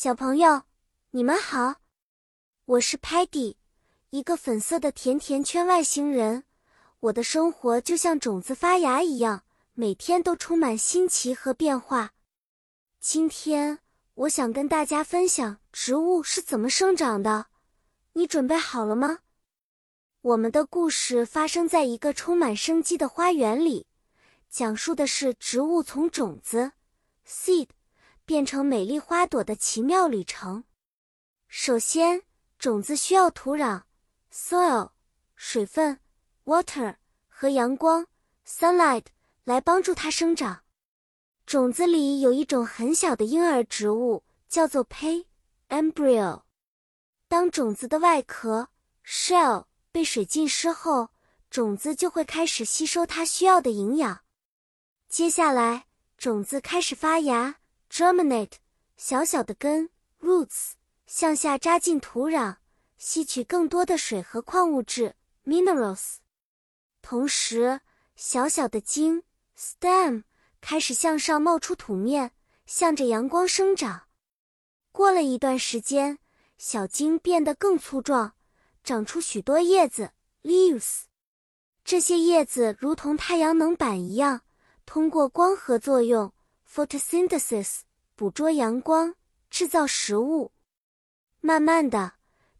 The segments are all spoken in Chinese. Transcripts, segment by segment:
小朋友，你们好，我是 Patty，一个粉色的甜甜圈外星人。我的生活就像种子发芽一样，每天都充满新奇和变化。今天我想跟大家分享植物是怎么生长的，你准备好了吗？我们的故事发生在一个充满生机的花园里，讲述的是植物从种子 （seed）。变成美丽花朵的奇妙旅程。首先，种子需要土壤 （soil）、水分 （water） 和阳光 （sunlight） 来帮助它生长。种子里有一种很小的婴儿植物，叫做胚 （embryo）。当种子的外壳 （shell） 被水浸湿后，种子就会开始吸收它需要的营养。接下来，种子开始发芽。Germinate，小小的根 roots 向下扎进土壤，吸取更多的水和矿物质 minerals。同时，小小的茎 stem 开始向上冒出土面，向着阳光生长。过了一段时间，小茎变得更粗壮，长出许多叶子 leaves。这些叶子如同太阳能板一样，通过光合作用。Photosynthesis 捕捉阳光，制造食物。慢慢的，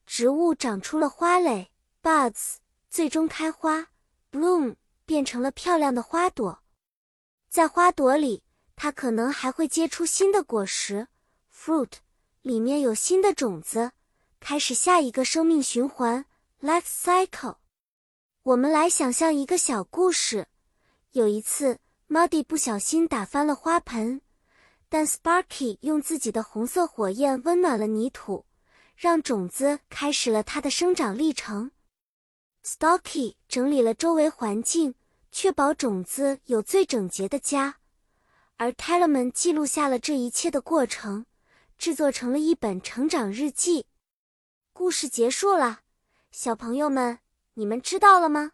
植物长出了花蕾 （buds），最终开花 （bloom），变成了漂亮的花朵。在花朵里，它可能还会结出新的果实 （fruit），里面有新的种子，开始下一个生命循环 （life cycle）。我们来想象一个小故事：有一次。Muddy 不小心打翻了花盆，但 Sparky 用自己的红色火焰温暖了泥土，让种子开始了它的生长历程。Stocky 整理了周围环境，确保种子有最整洁的家，而 Talman 记录下了这一切的过程，制作成了一本成长日记。故事结束了，小朋友们，你们知道了吗？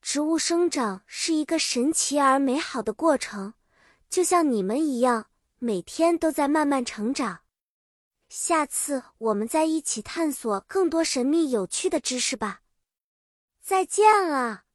植物生长是一个神奇而美好的过程，就像你们一样，每天都在慢慢成长。下次我们再一起探索更多神秘有趣的知识吧。再见了。